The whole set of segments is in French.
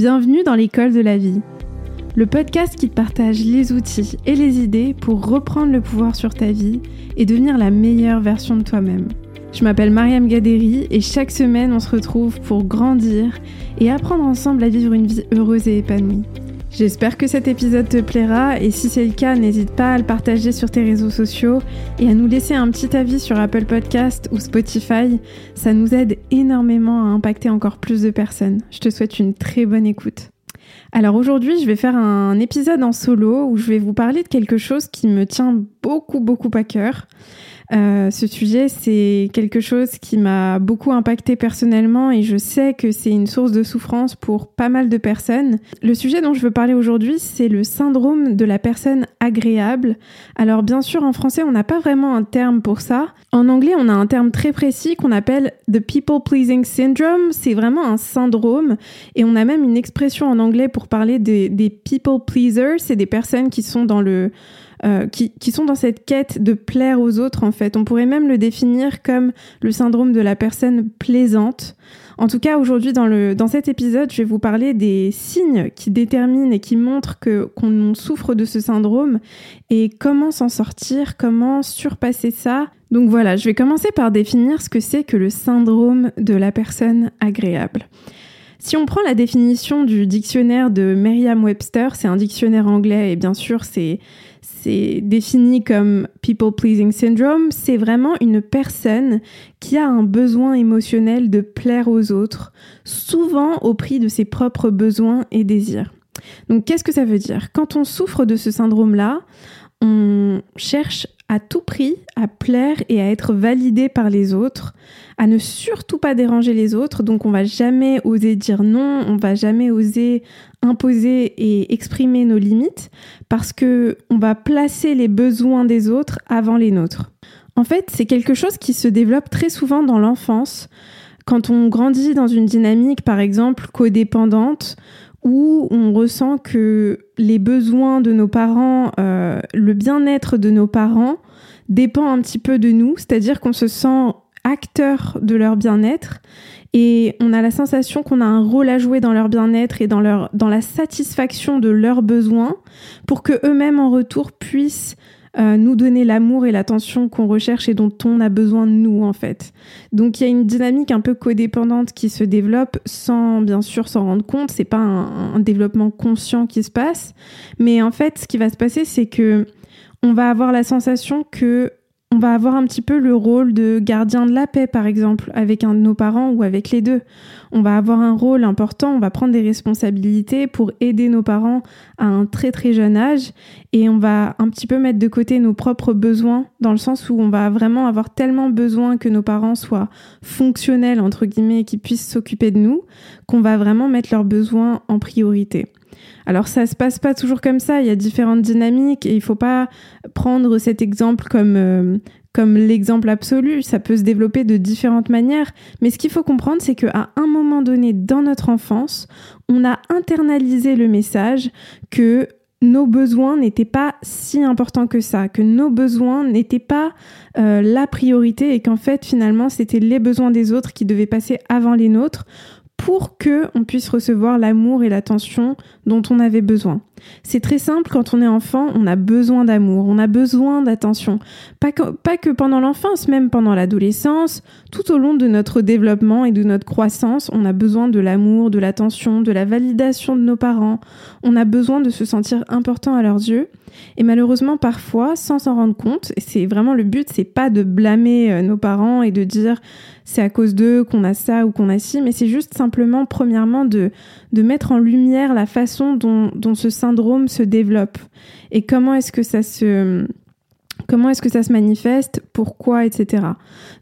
Bienvenue dans l'école de la vie, le podcast qui te partage les outils et les idées pour reprendre le pouvoir sur ta vie et devenir la meilleure version de toi-même. Je m'appelle Mariam Gaderi et chaque semaine on se retrouve pour grandir et apprendre ensemble à vivre une vie heureuse et épanouie. J'espère que cet épisode te plaira et si c'est le cas, n'hésite pas à le partager sur tes réseaux sociaux et à nous laisser un petit avis sur Apple Podcast ou Spotify. Ça nous aide énormément à impacter encore plus de personnes. Je te souhaite une très bonne écoute. Alors aujourd'hui, je vais faire un épisode en solo où je vais vous parler de quelque chose qui me tient beaucoup beaucoup à cœur. Euh, ce sujet, c'est quelque chose qui m'a beaucoup impacté personnellement et je sais que c'est une source de souffrance pour pas mal de personnes. Le sujet dont je veux parler aujourd'hui, c'est le syndrome de la personne agréable. Alors bien sûr, en français, on n'a pas vraiment un terme pour ça. En anglais, on a un terme très précis qu'on appelle the people pleasing syndrome. C'est vraiment un syndrome et on a même une expression en anglais pour parler des, des people pleasers. C'est des personnes qui sont dans le euh, qui, qui, sont dans cette quête de plaire aux autres en fait. On pourrait même le définir comme le syndrome de la personne plaisante. En tout cas, aujourd'hui, dans, dans cet épisode, je vais vous parler des signes qui déterminent et qui montrent que qu'on souffre de ce syndrome et comment s'en sortir, comment surpasser ça. Donc voilà, je vais commencer par définir ce que c'est que le syndrome de la personne agréable. Si on prend la définition du dictionnaire de Merriam-Webster, c'est un dictionnaire anglais et bien sûr c'est c'est défini comme people pleasing syndrome, c'est vraiment une personne qui a un besoin émotionnel de plaire aux autres, souvent au prix de ses propres besoins et désirs. Donc qu'est-ce que ça veut dire? Quand on souffre de ce syndrome-là, on cherche à tout prix à plaire et à être validé par les autres, à ne surtout pas déranger les autres. Donc on va jamais oser dire non, on va jamais oser imposer et exprimer nos limites parce que on va placer les besoins des autres avant les nôtres. En fait, c'est quelque chose qui se développe très souvent dans l'enfance. Quand on grandit dans une dynamique, par exemple, codépendante, où on ressent que les besoins de nos parents, euh, le bien-être de nos parents dépend un petit peu de nous, c'est-à-dire qu'on se sent acteur de leur bien-être et on a la sensation qu'on a un rôle à jouer dans leur bien-être et dans, leur, dans la satisfaction de leurs besoins pour que eux-mêmes en retour puissent euh, nous donner l'amour et l'attention qu'on recherche et dont on a besoin de nous en fait. Donc il y a une dynamique un peu codépendante qui se développe sans bien sûr s'en rendre compte. C'est pas un, un, développement conscient qui se passe, mais en fait ce qui va se passer c'est que on va avoir la sensation que on va avoir un petit peu le rôle de gardien de la paix, par exemple, avec un de nos parents ou avec les deux. On va avoir un rôle important, on va prendre des responsabilités pour aider nos parents à un très très jeune âge et on va un petit peu mettre de côté nos propres besoins dans le sens où on va vraiment avoir tellement besoin que nos parents soient fonctionnels, entre guillemets, et qu'ils puissent s'occuper de nous, qu'on va vraiment mettre leurs besoins en priorité. Alors ça se passe pas toujours comme ça, il y a différentes dynamiques et il faut pas prendre cet exemple comme euh, comme l'exemple absolu, ça peut se développer de différentes manières, mais ce qu'il faut comprendre c'est qu'à un moment donné dans notre enfance, on a internalisé le message que nos besoins n'étaient pas si importants que ça, que nos besoins n'étaient pas euh, la priorité et qu'en fait finalement c'était les besoins des autres qui devaient passer avant les nôtres pour que on puisse recevoir l'amour et l'attention dont on avait besoin. C'est très simple, quand on est enfant, on a besoin d'amour, on a besoin d'attention. Pas que, pendant l'enfance, même pendant l'adolescence, tout au long de notre développement et de notre croissance, on a besoin de l'amour, de l'attention, de la validation de nos parents. On a besoin de se sentir important à leurs yeux. Et malheureusement, parfois, sans s'en rendre compte, et c'est vraiment le but, c'est pas de blâmer euh, nos parents et de dire c'est à cause d'eux qu'on a ça ou qu'on a ci, mais c'est juste simplement, premièrement, de, de mettre en lumière la façon dont, dont ce syndrome se développe et comment est-ce que ça se comment est-ce que ça se manifeste, pourquoi, etc.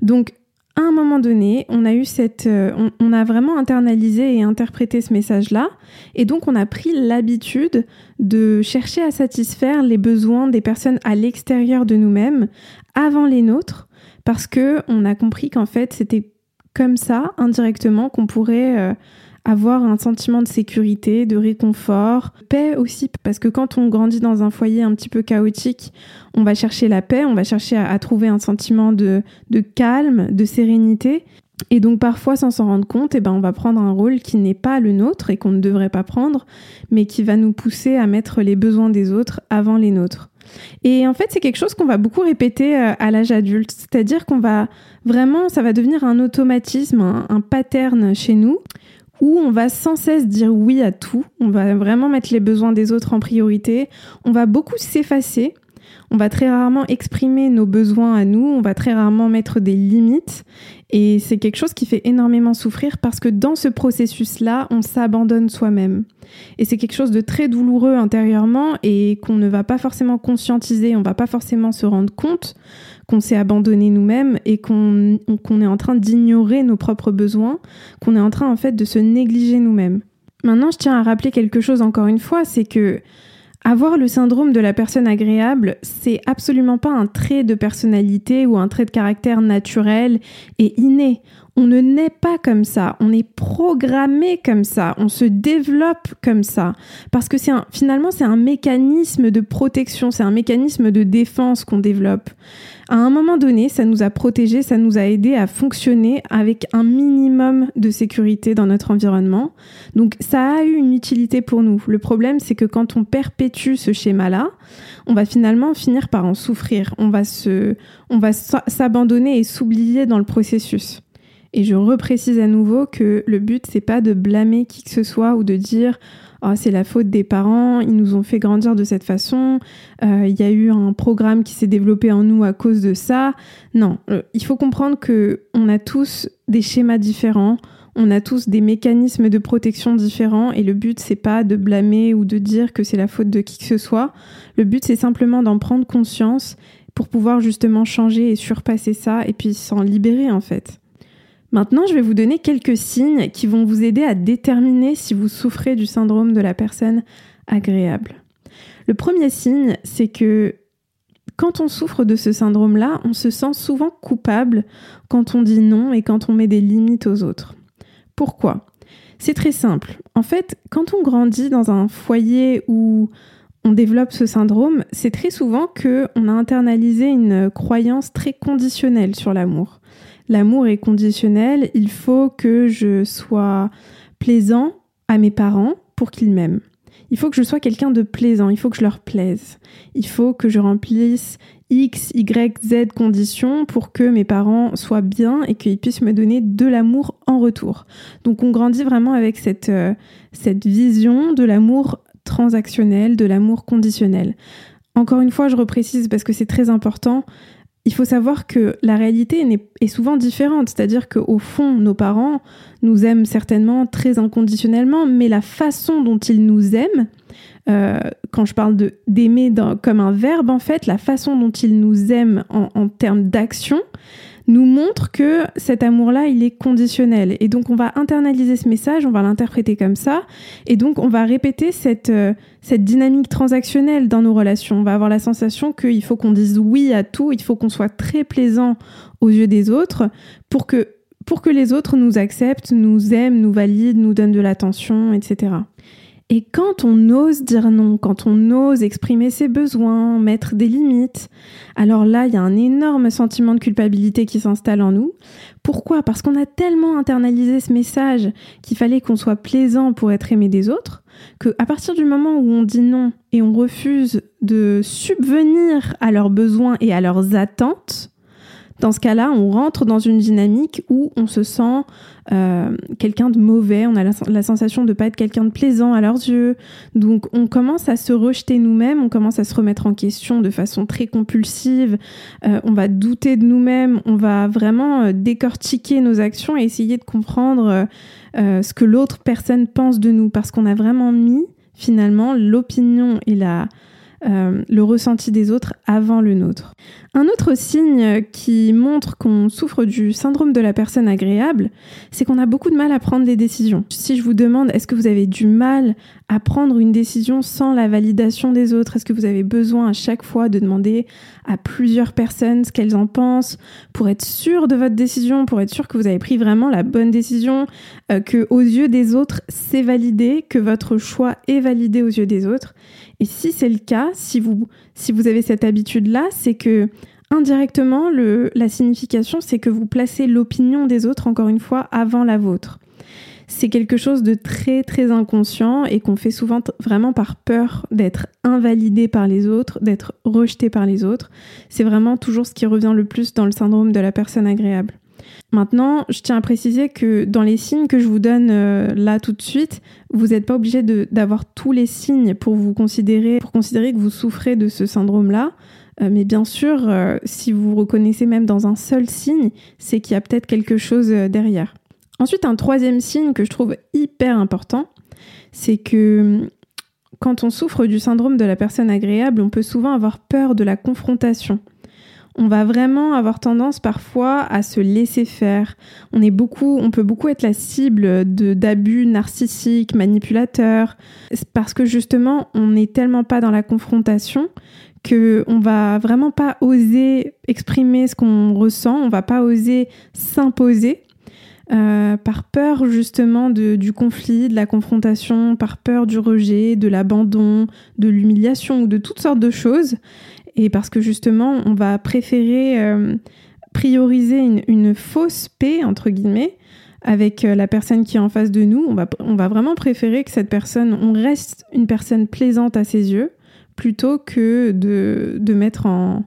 Donc à un moment donné, on a eu cette, euh, on, on, a vraiment internalisé et interprété ce message-là, et donc on a pris l'habitude de chercher à satisfaire les besoins des personnes à l'extérieur de nous-mêmes avant les nôtres, parce que on a compris qu'en fait c'était comme ça indirectement qu'on pourrait euh, avoir un sentiment de sécurité, de réconfort, paix aussi, parce que quand on grandit dans un foyer un petit peu chaotique, on va chercher la paix, on va chercher à, trouver un sentiment de, de calme, de sérénité. Et donc parfois, sans s'en rendre compte, eh ben, on va prendre un rôle qui n'est pas le nôtre et qu'on ne devrait pas prendre, mais qui va nous pousser à mettre les besoins des autres avant les nôtres. Et en fait, c'est quelque chose qu'on va beaucoup répéter euh, à l'âge adulte, c'est-à-dire qu'on va vraiment, ça va devenir un automatisme, un, un pattern chez nous, où on va sans cesse dire oui à tout, on va vraiment mettre les besoins des autres en priorité, on va beaucoup s'effacer on va très rarement exprimer nos besoins à nous, on va très rarement mettre des limites. Et c'est quelque chose qui fait énormément souffrir parce que dans ce processus-là, on s'abandonne soi-même. Et c'est quelque chose de très douloureux intérieurement et qu'on ne va pas forcément conscientiser, on va pas forcément se rendre compte qu'on s'est abandonné nous-mêmes et qu'on est en train d'ignorer nos propres besoins, qu'on est en train en fait de se négliger nous-mêmes. Maintenant, je tiens à rappeler quelque chose encore une fois, c'est que avoir le syndrome de la personne agréable, c'est absolument pas un trait de personnalité ou un trait de caractère naturel et inné. On ne naît pas comme ça, on est programmé comme ça, on se développe comme ça. Parce que c'est finalement, c'est un mécanisme de protection, c'est un mécanisme de défense qu'on développe. À un moment donné, ça nous a protégés, ça nous a aidés à fonctionner avec un minimum de sécurité dans notre environnement. Donc ça a eu une utilité pour nous. Le problème, c'est que quand on perpétue ce schéma-là, on va finalement finir par en souffrir. On va se, on va s'abandonner et s'oublier dans le processus. Et je reprécise à nouveau que le but, c'est pas de blâmer qui que ce soit ou de dire oh, c'est la faute des parents, ils nous ont fait grandir de cette façon, euh, il y a eu un programme qui s'est développé en nous à cause de ça. Non, euh, il faut comprendre que on a tous des schémas différents, on a tous des mécanismes de protection différents et le but c'est pas de blâmer ou de dire que c'est la faute de qui que ce soit. Le but c'est simplement d'en prendre conscience pour pouvoir justement changer et surpasser ça et puis s'en libérer en fait. Maintenant, je vais vous donner quelques signes qui vont vous aider à déterminer si vous souffrez du syndrome de la personne agréable. Le premier signe, c'est que quand on souffre de ce syndrome-là, on se sent souvent coupable quand on dit non et quand on met des limites aux autres. Pourquoi? C'est très simple. En fait, quand on grandit dans un foyer où on développe ce syndrome, c'est très souvent que on a internalisé une croyance très conditionnelle sur l'amour. L'amour est conditionnel, il faut que je sois plaisant à mes parents pour qu'ils m'aiment. Il faut que je sois quelqu'un de plaisant, il faut que je leur plaise. Il faut que je remplisse X, Y, Z conditions pour que mes parents soient bien et qu'ils puissent me donner de l'amour en retour. Donc on grandit vraiment avec cette, euh, cette vision de l'amour transactionnel, de l'amour conditionnel. Encore une fois, je reprécise parce que c'est très important, il faut savoir que la réalité est souvent différente, c'est-à-dire qu'au fond, nos parents nous aiment certainement très inconditionnellement, mais la façon dont ils nous aiment, euh, quand je parle d'aimer comme un verbe, en fait, la façon dont ils nous aiment en termes d'action, nous montre que cet amour-là, il est conditionnel. Et donc, on va internaliser ce message, on va l'interpréter comme ça. Et donc, on va répéter cette, euh, cette dynamique transactionnelle dans nos relations. On va avoir la sensation qu'il faut qu'on dise oui à tout, il faut qu'on soit très plaisant aux yeux des autres pour que, pour que les autres nous acceptent, nous aiment, nous valident, nous donnent de l'attention, etc. Et quand on ose dire non, quand on ose exprimer ses besoins, mettre des limites, alors là, il y a un énorme sentiment de culpabilité qui s'installe en nous. Pourquoi? Parce qu'on a tellement internalisé ce message qu'il fallait qu'on soit plaisant pour être aimé des autres, que à partir du moment où on dit non et on refuse de subvenir à leurs besoins et à leurs attentes, dans ce cas-là, on rentre dans une dynamique où on se sent euh, quelqu'un de mauvais, on a la, sensation de ne pas être quelqu'un de plaisant à leurs yeux. Donc on commence à se rejeter nous-mêmes, on commence à se remettre en question de façon très compulsive, euh, on va douter de nous-mêmes, on va vraiment euh, décortiquer nos actions et essayer de comprendre ce que l'autre personne pense de nous. Parce qu'on a vraiment mis finalement l'opinion et la euh, le ressenti des autres avant le nôtre. Un autre signe qui montre qu'on souffre du syndrome de la personne agréable, c'est qu'on a beaucoup de mal à prendre des décisions. Si je vous demande est-ce que vous avez du mal à prendre une décision sans la validation des autres, est-ce que vous avez besoin à chaque fois de demander à plusieurs personnes ce qu'elles en pensent pour être sûr de votre décision, pour être sûr que vous avez pris vraiment la bonne décision, euh, que aux yeux des autres c'est validé, que votre choix est validé aux yeux des autres? Et si c'est le cas, si vous, si vous avez cette habitude-là, c'est que Indirectement, la signification, c'est que vous placez l'opinion des autres, encore une fois, avant la vôtre. C'est quelque chose de très très inconscient et qu'on fait souvent vraiment par peur d'être invalidé par les autres, d'être rejeté par les autres. C'est vraiment toujours ce qui revient le plus dans le syndrome de la personne agréable. Maintenant, je tiens à préciser que dans les signes que je vous donne euh, là tout de suite, vous n'êtes pas obligé d'avoir tous les signes pour vous considérer, pour considérer que vous souffrez de ce syndrome-là. Euh, mais bien sûr, euh, si vous reconnaissez même dans un seul signe, c'est qu'il y a peut-être quelque chose derrière. Ensuite, un troisième signe que je trouve hyper important, c'est que quand on souffre du syndrome de la personne agréable, on peut souvent avoir peur de la confrontation on va vraiment avoir tendance parfois à se laisser faire. On est beaucoup, on peut beaucoup être la cible de d'abus narcissiques, manipulateurs, parce que justement, on n'est tellement pas dans la confrontation que on va vraiment pas oser exprimer ce qu'on ressent, on va pas oser s'imposer. Euh, par peur justement du conflit, de la confrontation, par peur du rejet, de l'abandon, de l'humiliation ou de toutes sortes de choses et parce que justement, on va préférer euh, prioriser une, fausse paix, entre guillemets, avec euh, la personne qui est en face de nous. On va, on va vraiment préférer que cette personne, on reste une personne plaisante à ses yeux, plutôt que de, de mettre en,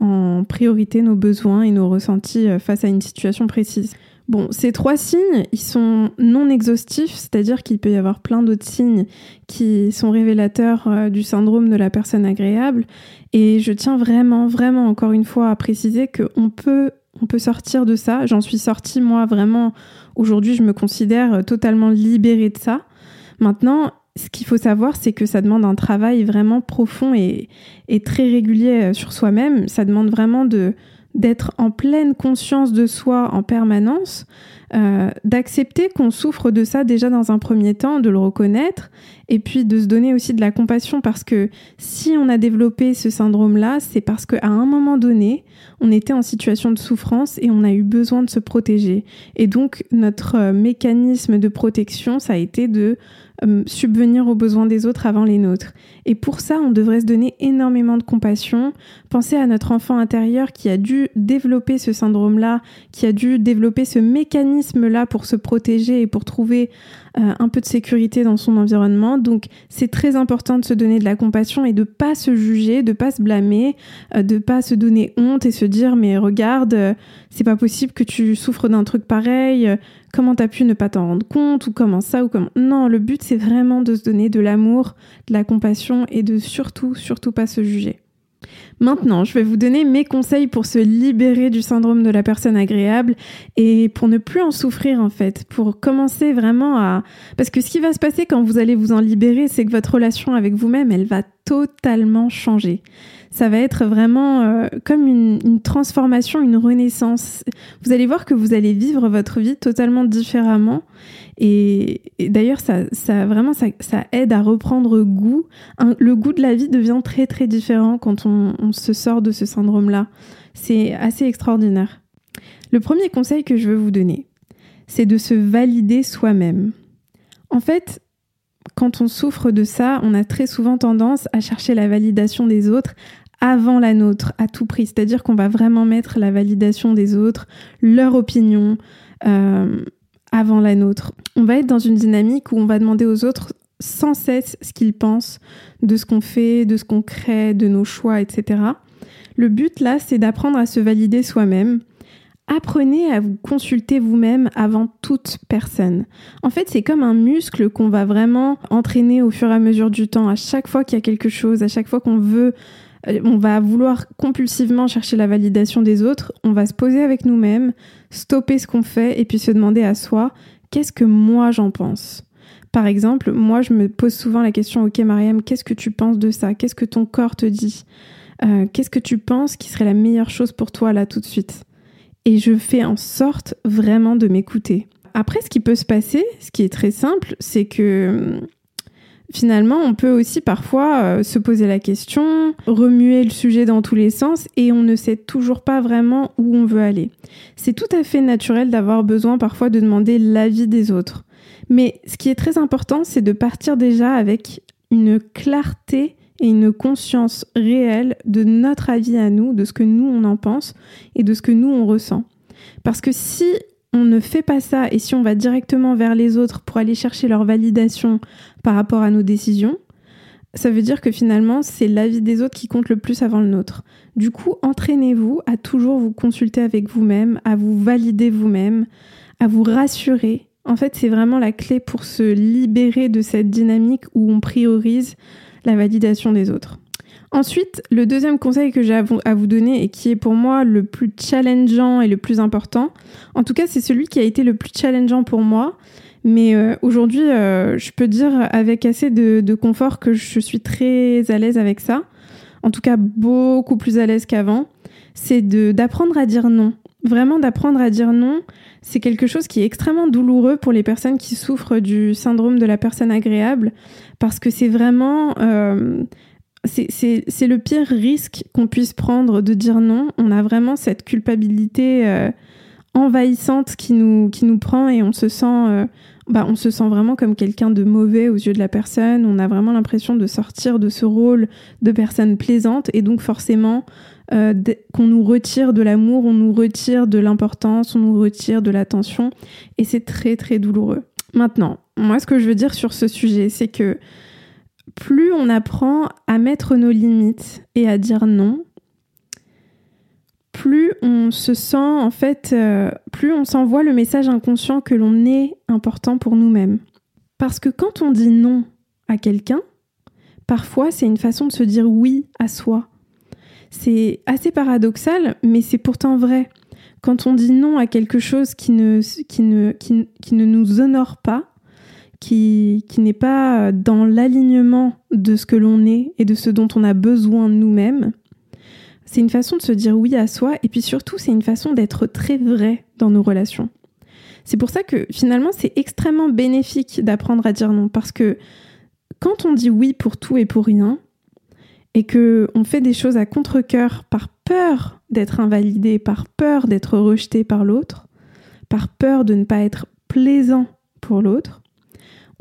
en priorité nos besoins et nos ressentis euh, face à une situation précise. Bon, ces trois signes, ils sont non exhaustifs, c'est-à-dire qu'il peut y avoir plein d'autres signes qui sont révélateurs du syndrome de la personne agréable. Et je tiens vraiment, vraiment, encore une fois, à préciser qu'on peut, on peut sortir de ça. J'en suis sortie, moi, vraiment. Aujourd'hui, je me considère totalement libérée de ça. Maintenant, ce qu'il faut savoir, c'est que ça demande un travail vraiment profond et, et très régulier euh, sur soi-même. Ça demande vraiment de, d'être en pleine conscience de soi en permanence, euh, d'accepter qu'on souffre de ça déjà dans un premier temps, de le reconnaître, et puis de se donner aussi de la compassion parce que si on a développé ce syndrome-là, c'est parce qu'à un moment donné, on était en situation de souffrance et on a eu besoin de se protéger. Et donc notre euh, mécanisme de protection, ça a été de euh, subvenir aux besoins des autres avant les nôtres. Et pour ça, on devrait se donner énormément de compassion, penser à notre enfant intérieur qui a dû développer ce syndrome-là, qui a dû développer ce mécanisme-là pour se protéger et pour trouver euh, un peu de sécurité dans son environnement. Donc c'est très important de se donner de la compassion et de pas se juger, de pas se blâmer, euh, de pas se donner honte et se dire mais regarde, c'est pas possible que tu souffres d'un truc pareil, comment t'as pu ne pas t'en rendre compte ou comment ça ou comment... Non, le but c'est vraiment de se donner de l'amour, de la compassion et de surtout, surtout pas se juger. Maintenant, je vais vous donner mes conseils pour se libérer du syndrome de la personne agréable et pour ne plus en souffrir en fait, pour commencer vraiment à... Parce que ce qui va se passer quand vous allez vous en libérer, c'est que votre relation avec vous-même, elle va totalement changer ça va être vraiment euh, comme une, transformation, une renaissance. Vous allez voir que vous allez vivre votre vie totalement différemment. Et, d'ailleurs, ça, ça, vraiment, ça, aide à reprendre goût. le goût de la vie devient très très différent quand on, on se sort de ce syndrome-là. C'est assez extraordinaire. Le premier conseil que je veux vous donner, c'est de se valider soi-même. En fait, quand on souffre de ça, on a très souvent tendance à chercher la validation des autres, avant la nôtre à tout prix. C'est-à-dire qu'on va vraiment mettre la validation des autres, leur opinion, euh, avant la nôtre. On va être dans une dynamique où on va demander aux autres sans cesse ce qu'ils pensent de ce qu'on fait, de ce qu'on crée, de nos choix, etc. Le but là, c'est d'apprendre à se valider soi-même. Apprenez à vous consulter vous-même avant toute personne. En fait, c'est comme un muscle qu'on va vraiment entraîner au fur et à mesure du temps. À chaque fois qu'il y a quelque chose, à chaque fois qu'on veut on va vouloir compulsivement chercher la validation des autres, on va se poser avec nous-mêmes, stopper ce qu'on fait et puis se demander à soi qu'est-ce que moi j'en pense? Par exemple, moi je me pose souvent la question OK Mariam, qu'est-ce que tu penses de ça? Qu'est-ce que ton corps te dit? Euh, Qu'est-ce que tu penses qui serait la meilleure chose pour toi là tout de suite? Et je fais en sorte vraiment de m'écouter. Après, ce qui peut se passer, ce qui est très simple, c'est que finalement, on peut aussi parfois euh, se poser la question, remuer le sujet dans tous les sens et on ne sait toujours pas vraiment où on veut aller. C'est tout à fait naturel d'avoir besoin parfois de demander l'avis des autres. Mais ce qui est très important, c'est de partir déjà avec une clarté et une conscience réelle de notre avis à nous, de ce que nous on en pense et de ce que nous on ressent. Parce que si on ne fait pas ça et si on va directement vers les autres pour aller chercher leur validation par rapport à nos décisions, ça veut dire que finalement, c'est l'avis des autres qui compte le plus avant le nôtre. Du coup, entraînez-vous à toujours vous consulter avec vous-même, à vous valider vous-même, à vous rassurer. En fait, c'est vraiment la clé pour se libérer de cette dynamique où on priorise la validation des autres. Ensuite, le deuxième conseil que j'ai à vous donner et qui est pour moi le plus challengeant et le plus important, en tout cas c'est celui qui a été le plus challengeant pour moi, mais euh, aujourd'hui euh, je peux dire avec assez de, confort que je suis très à l'aise avec ça, en tout cas beaucoup plus à l'aise qu'avant, c'est d'apprendre à dire non. Vraiment d'apprendre à dire non, c'est quelque chose qui est extrêmement douloureux pour les personnes qui souffrent du syndrome de la personne agréable, parce que c'est vraiment... Euh, c'est le pire risque qu'on puisse prendre de dire non. On a vraiment cette culpabilité euh, envahissante qui nous, qui nous prend et on se sent, euh, bah, on se sent vraiment comme quelqu'un de mauvais aux yeux de la personne. On a vraiment l'impression de sortir de ce rôle de personne plaisante et donc forcément euh, qu'on nous retire de l'amour, on nous retire de l'importance, on nous retire de l'attention et c'est très très douloureux. Maintenant, moi ce que je veux dire sur ce sujet, c'est que plus on apprend à mettre nos limites et à dire non, plus on se sent en fait, euh, plus on s'envoie le message inconscient que l'on est important pour nous-mêmes. Parce que quand on dit non à quelqu'un, parfois c'est une façon de se dire oui à soi. C'est assez paradoxal, mais c'est pourtant vrai. Quand on dit non à quelque chose qui ne, qui ne, qui ne nous honore pas, qui, n'est pas dans l'alignement de ce que l'on est et de ce dont on a besoin nous-mêmes. C'est une façon de se dire oui à soi et puis surtout c'est une façon d'être très vrai dans nos relations. C'est pour ça que finalement c'est extrêmement bénéfique d'apprendre à dire non parce que quand on dit oui pour tout et pour rien et que on fait des choses à contre-cœur par peur d'être invalidé, par peur d'être rejeté par l'autre, par peur de ne pas être plaisant pour l'autre,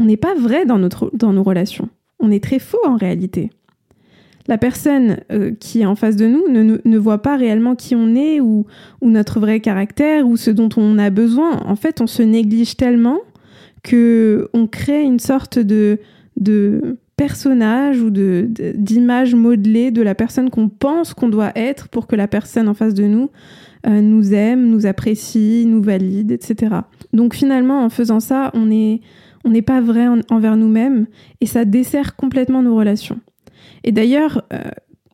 on n'est pas vrai dans, nos relations. On est très faux en réalité. La personne euh, qui est en face de nous ne, voit pas réellement qui on est ou, ou, notre vrai caractère ou ce dont on a besoin. En fait, on se néglige tellement que on crée une sorte de, de personnage ou de, d'image modelée de la personne qu'on pense qu'on doit être pour que la personne en face de nous euh, nous aime, nous apprécie, nous valide, etc. Donc finalement, en faisant ça, on est on n'est pas vrai envers nous-mêmes et ça dessert complètement nos relations. Et d'ailleurs, euh,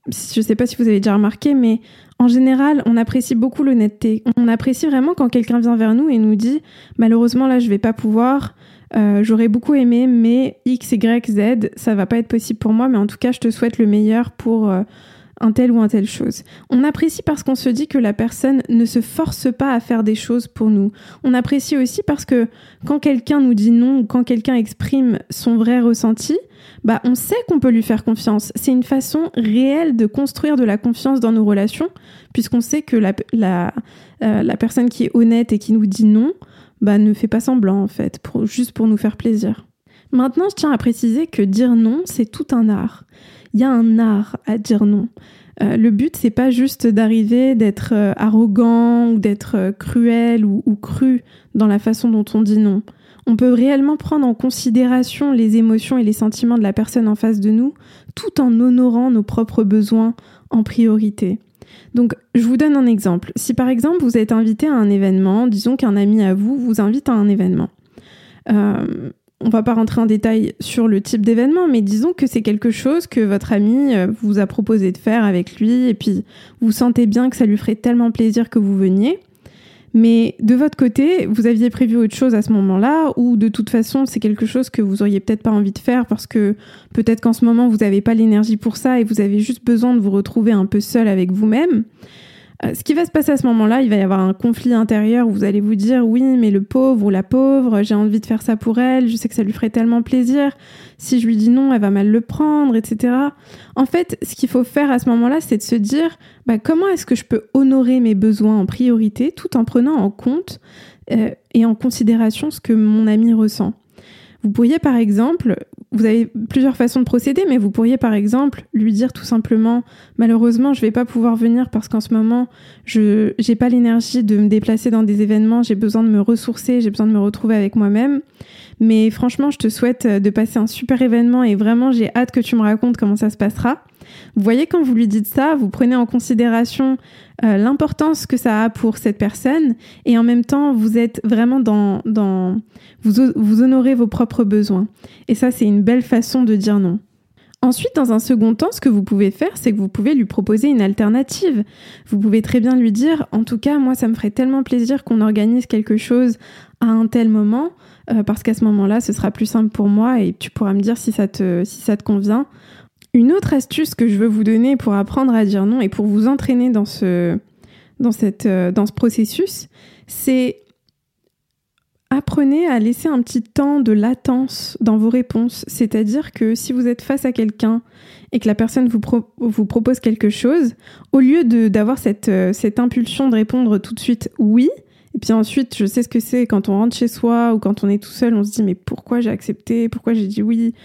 je ne sais pas si vous avez déjà remarqué, mais en général, on apprécie beaucoup l'honnêteté. On apprécie vraiment quand quelqu'un vient vers nous et nous dit malheureusement là, je vais pas pouvoir. Euh, j'aurais beaucoup aimé, mais X, Y, Z, ça va pas être possible pour moi. Mais en tout cas, je te souhaite le meilleur pour euh, un tel ou un telle chose. On apprécie parce qu'on se dit que la personne ne se force pas à faire des choses pour nous. On apprécie aussi parce que quand quelqu'un nous dit non ou quand quelqu'un exprime son vrai ressenti, bah on sait qu'on peut lui faire confiance. C'est une façon réelle de construire de la confiance dans nos relations, puisqu'on sait que la, la, euh, la, personne qui est honnête et qui nous dit non, bah ne fait pas semblant en fait, juste pour nous faire plaisir. Maintenant, je tiens à préciser que dire non, c'est tout un art il y a un art à dire non. Euh, le but, c'est pas juste d'arriver, d'être euh, arrogant ou d'être euh, cruel ou, cru dans la façon dont on dit non. On peut réellement prendre en considération les émotions et les sentiments de la personne en face de nous, tout en honorant nos propres besoins en priorité. Donc, je vous donne un exemple. Si par exemple vous êtes invité à un événement, disons qu'un ami à vous vous invite à un événement on va pas rentrer en détail sur le type d'événement, mais disons que c'est quelque chose que votre ami euh, vous a proposé de faire avec lui, et puis vous sentez bien que ça lui ferait tellement plaisir que vous veniez. Mais de votre côté, vous aviez prévu autre chose à ce moment-là, ou de toute façon, c'est quelque chose que vous auriez peut-être pas envie de faire parce que peut-être qu'en ce moment, vous n'avez pas l'énergie pour ça et vous avez juste besoin de vous retrouver un peu seul avec vous-même. Euh, ce qui va se passer à ce moment-là, il va y avoir un conflit intérieur où vous allez vous dire oui, mais le pauvre ou la pauvre, j'ai envie de faire ça pour elle, je sais que ça lui ferait tellement plaisir. Si je lui dis non, elle va mal le prendre, etc. En fait, ce qu'il faut faire à ce moment-là, c'est de se dire bah, comment est-ce que je peux honorer mes besoins en priorité tout en prenant en compte euh, et en considération ce que mon ami ressent? Vous pourriez par exemple vous avez plusieurs façons de procéder, mais vous pourriez par exemple lui dire tout simplement malheureusement je vais pas pouvoir venir parce qu'en ce moment je j'ai pas l'énergie de me déplacer dans des événements, j'ai besoin de me ressourcer, j'ai besoin de me retrouver avec moi-même. Mais franchement, je te souhaite de passer un super événement et vraiment j'ai hâte que tu me racontes comment ça se passera. Vous voyez, quand vous lui dites ça, vous prenez en considération euh, l'importance que ça a pour cette personne et en même temps, vous êtes vraiment dans... dans vous, vous honorez vos propres besoins. Et ça, c'est une belle façon de dire non. Ensuite, dans un second temps, ce que vous pouvez faire, c'est que vous pouvez lui proposer une alternative. Vous pouvez très bien lui dire, en tout cas, moi, ça me ferait tellement plaisir qu'on organise quelque chose à un tel moment, euh, parce qu'à ce moment-là, ce sera plus simple pour moi et tu pourras me dire si ça te, si ça te convient. Une autre astuce que je veux vous donner pour apprendre à dire non et pour vous entraîner euh, dans ce processus, c'est apprenez à laisser un petit temps de latence dans vos réponses. C'est-à-dire que si vous êtes face à quelqu'un et que la personne vous, vous propose quelque chose, au lieu d'avoir cette, euh, cette impulsion de répondre tout de suite oui, et puis ensuite, je sais ce que c'est quand on rentre chez soi ou quand on est tout seul, on se dit mais pourquoi j'ai accepté, pourquoi j'ai dit oui?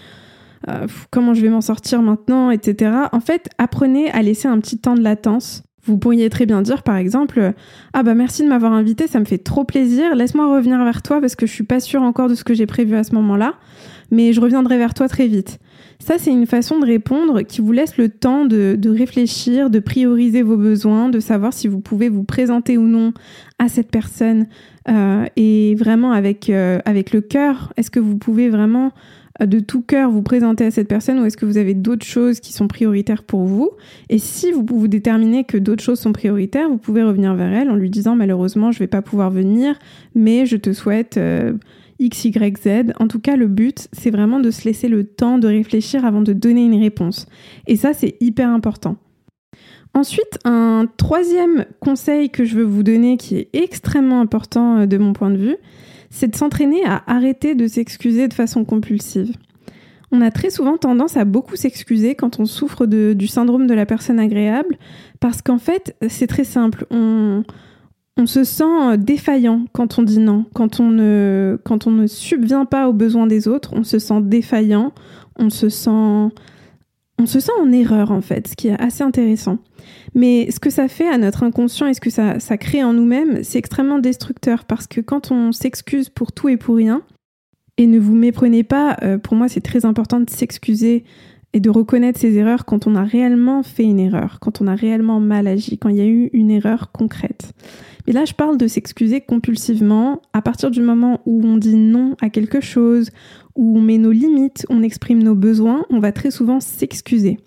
Euh, comment je vais m'en sortir maintenant, etc. En fait, apprenez à laisser un petit temps de latence. Vous pourriez très bien dire, par exemple, ah bah merci de m'avoir invité, ça me fait trop plaisir. Laisse-moi revenir vers toi parce que je suis pas sûre encore de ce que j'ai prévu à ce moment-là, mais je reviendrai vers toi très vite. Ça, c'est une façon de répondre qui vous laisse le temps de, réfléchir, de prioriser vos besoins, de savoir si vous pouvez vous présenter ou non à cette personne euh, et vraiment avec, euh, avec le cœur. Est-ce que vous pouvez vraiment de tout cœur vous présenter à cette personne ou est-ce que vous avez d'autres choses qui sont prioritaires pour vous? Et si vous, vous déterminez que d'autres choses sont prioritaires, vous pouvez revenir vers elle en lui disant malheureusement je vais pas pouvoir venir, mais je te souhaite euh, X, Y, Z. En tout cas, le but, c'est vraiment de se laisser le temps de réfléchir avant de donner une réponse. Et ça, c'est hyper important. Ensuite, un troisième conseil que je veux vous donner qui est extrêmement important euh, de mon point de vue, c'est de s'entraîner à arrêter de s'excuser de façon compulsive. On a très souvent tendance à beaucoup s'excuser quand on souffre du syndrome de la personne agréable, parce qu'en fait, c'est très simple. On, se sent défaillant quand on dit non, quand on, ne, quand on ne subvient pas aux besoins des autres, on se sent défaillant, on se sent on se sent en erreur en fait, ce qui est assez intéressant. Mais ce que ça fait à notre inconscient et ce que ça, crée en nous-mêmes, c'est extrêmement destructeur parce que quand on s'excuse pour tout et pour rien, et ne vous méprenez pas, euh, pour moi c'est très important de s'excuser et de reconnaître ses erreurs quand on a réellement fait une erreur, quand on a réellement mal agi, quand il y a eu une erreur concrète. Mais là, je parle de s'excuser compulsivement à partir du moment où on dit non à quelque chose, où on met nos limites, on exprime nos besoins, on va très souvent s'excuser.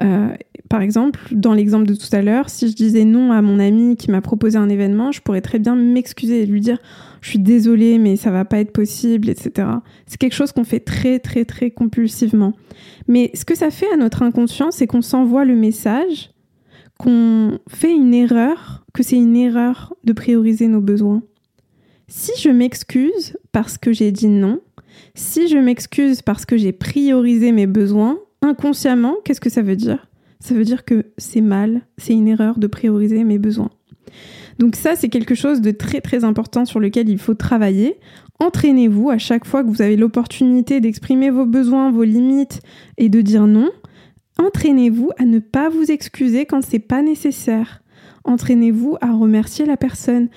Euh, par exemple, dans l'exemple de tout à l'heure, si je disais non à mon ami qui m'a proposé un événement, je pourrais très bien m'excuser et lui dire je suis désolée mais ça va pas être possible, etc. C'est quelque chose qu'on fait très très très compulsivement. Mais ce que ça fait à notre inconscient, c'est qu'on s'envoie le message qu'on fait une erreur, que c'est une erreur de prioriser nos besoins. Si je m'excuse parce que j'ai dit non, si je m'excuse parce que j'ai priorisé mes besoins, inconsciemment, qu'est-ce que ça veut dire? Ça veut dire que c'est mal, c'est une erreur de prioriser mes besoins. Donc ça, c'est quelque chose de très très important sur lequel il faut travailler. Entraînez-vous à chaque fois que vous avez l'opportunité d'exprimer vos besoins, vos limites et de dire non. Entraînez-vous à ne pas vous excuser quand c'est pas nécessaire. Entraînez-vous à remercier la personne.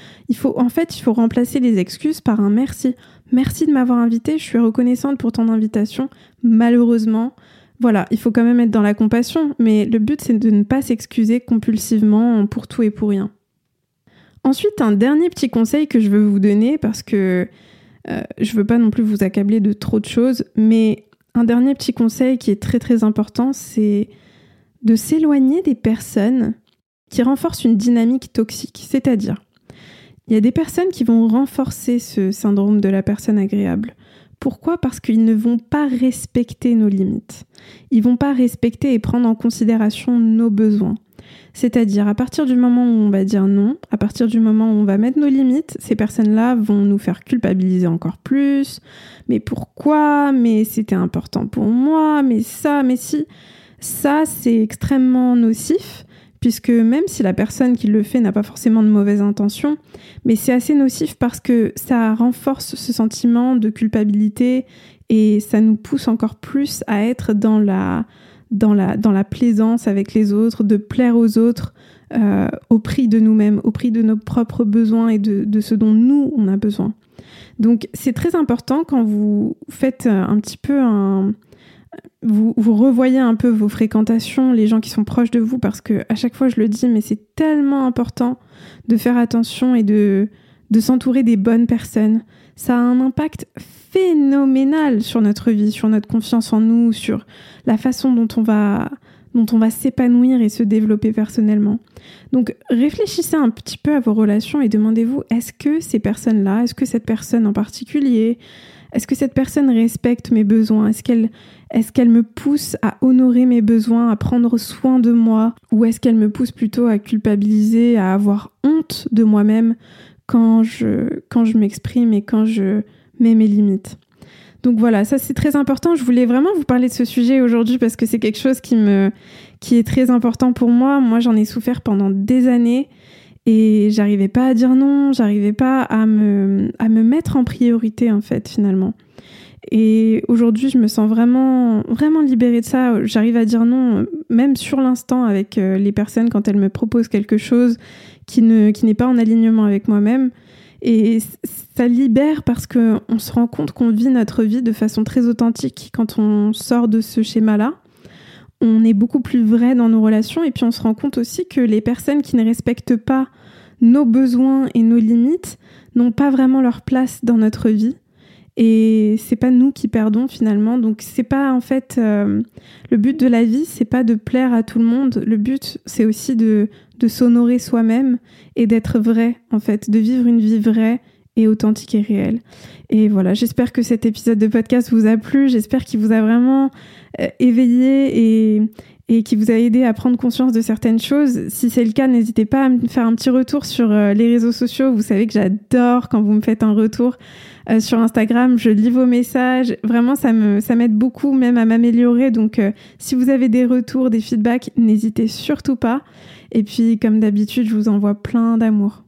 En fait, il faut remplacer les excuses par un merci. Merci de m'avoir invité, je suis reconnaissante pour ton invitation. Malheureusement, voilà, il faut quand même être dans la compassion, mais le but c'est de ne pas s'excuser compulsivement pour tout et pour rien. Ensuite, un dernier petit conseil que je veux vous donner, parce que euh, je veux pas non plus vous accabler de trop de choses, mais un dernier petit conseil qui est très très important, c'est de s'éloigner des personnes qui renforcent une dynamique toxique. C'est-à-dire, il y a des personnes qui vont renforcer ce syndrome de la personne agréable. Pourquoi Parce qu'ils ne vont pas respecter nos limites. Ils vont pas respecter et prendre en considération nos besoins. C'est-à-dire, à partir du moment où on va dire non, à partir du moment où on va mettre nos limites, ces personnes-là vont nous faire culpabiliser encore plus. Mais pourquoi? Mais c'était important pour moi, mais ça, mais si. Ça, c'est extrêmement nocif puisque même si la personne qui le fait n'a pas forcément de mauvaises intentions, mais c'est assez nocif parce que ça renforce ce sentiment de culpabilité et ça nous pousse encore plus à être dans la, plaisance avec les autres, de plaire aux autres euh, au prix de nous-mêmes, au prix de nos propres besoins et de, de ce dont nous, on a besoin. Donc c'est très important quand vous faites un petit peu un... Vous, revoyez un peu vos fréquentations, les gens qui sont proches de vous, parce que à chaque fois je le dis, mais c'est tellement important de faire attention et de, de s'entourer des bonnes personnes. Ça a un impact phénoménal sur notre vie, sur notre confiance en nous, sur la façon dont on va dont on va s'épanouir et se développer personnellement. Donc réfléchissez un petit peu à vos relations et demandez-vous est-ce que ces personnes-là, est-ce que cette personne en particulier, est-ce que cette personne respecte mes besoins? Est-ce qu'elle est me pousse à honorer mes besoins, à prendre soin de moi? Ou est-ce qu'elle me pousse plutôt à culpabiliser, à avoir honte de moi-même quand je, quand je m'exprime et quand je mets mes limites? Donc voilà, ça c'est très important. Je voulais vraiment vous parler de ce sujet aujourd'hui parce que c'est quelque chose qui me qui est très important pour moi. Moi, j'en ai souffert pendant des années et j'arrivais pas à dire non, j'arrivais pas à me à me mettre en priorité en fait finalement. Et aujourd'hui, je me sens vraiment vraiment libérée de ça. J'arrive à dire non même sur l'instant avec euh, les personnes quand elles me proposent quelque chose qui ne qui n'est pas en alignement avec moi-même. Et ça libère parce qu'on se rend compte qu'on vit notre vie de façon très authentique quand on sort de ce schéma-là. On est beaucoup plus vrai dans nos relations et puis on se rend compte aussi que les personnes qui ne respectent pas nos besoins et nos limites n'ont pas vraiment leur place dans notre vie. Et c'est pas nous qui perdons finalement. Donc c'est pas en fait euh, le but de la vie c'est pas de plaire à tout le monde. Le but c'est aussi de de s'honorer soi-même et d'être vrai, en fait, de vivre une vie vraie et authentique et réelle. Et voilà, j'espère que cet épisode de podcast vous a plu, j'espère qu'il vous a vraiment euh, éveillé et, et qui vous a aidé à prendre conscience de certaines choses. Si c'est le cas, n'hésitez pas à me faire un petit retour sur euh, les réseaux sociaux. Vous savez que j'adore quand vous me faites un retour euh, sur Instagram. Je lis vos messages. Vraiment, ça me ça m'aide beaucoup même à m'améliorer. Donc, si vous avez des retours, des feedbacks, n'hésitez surtout pas. Et puis, comme d'habitude, je vous envoie plein d'amour.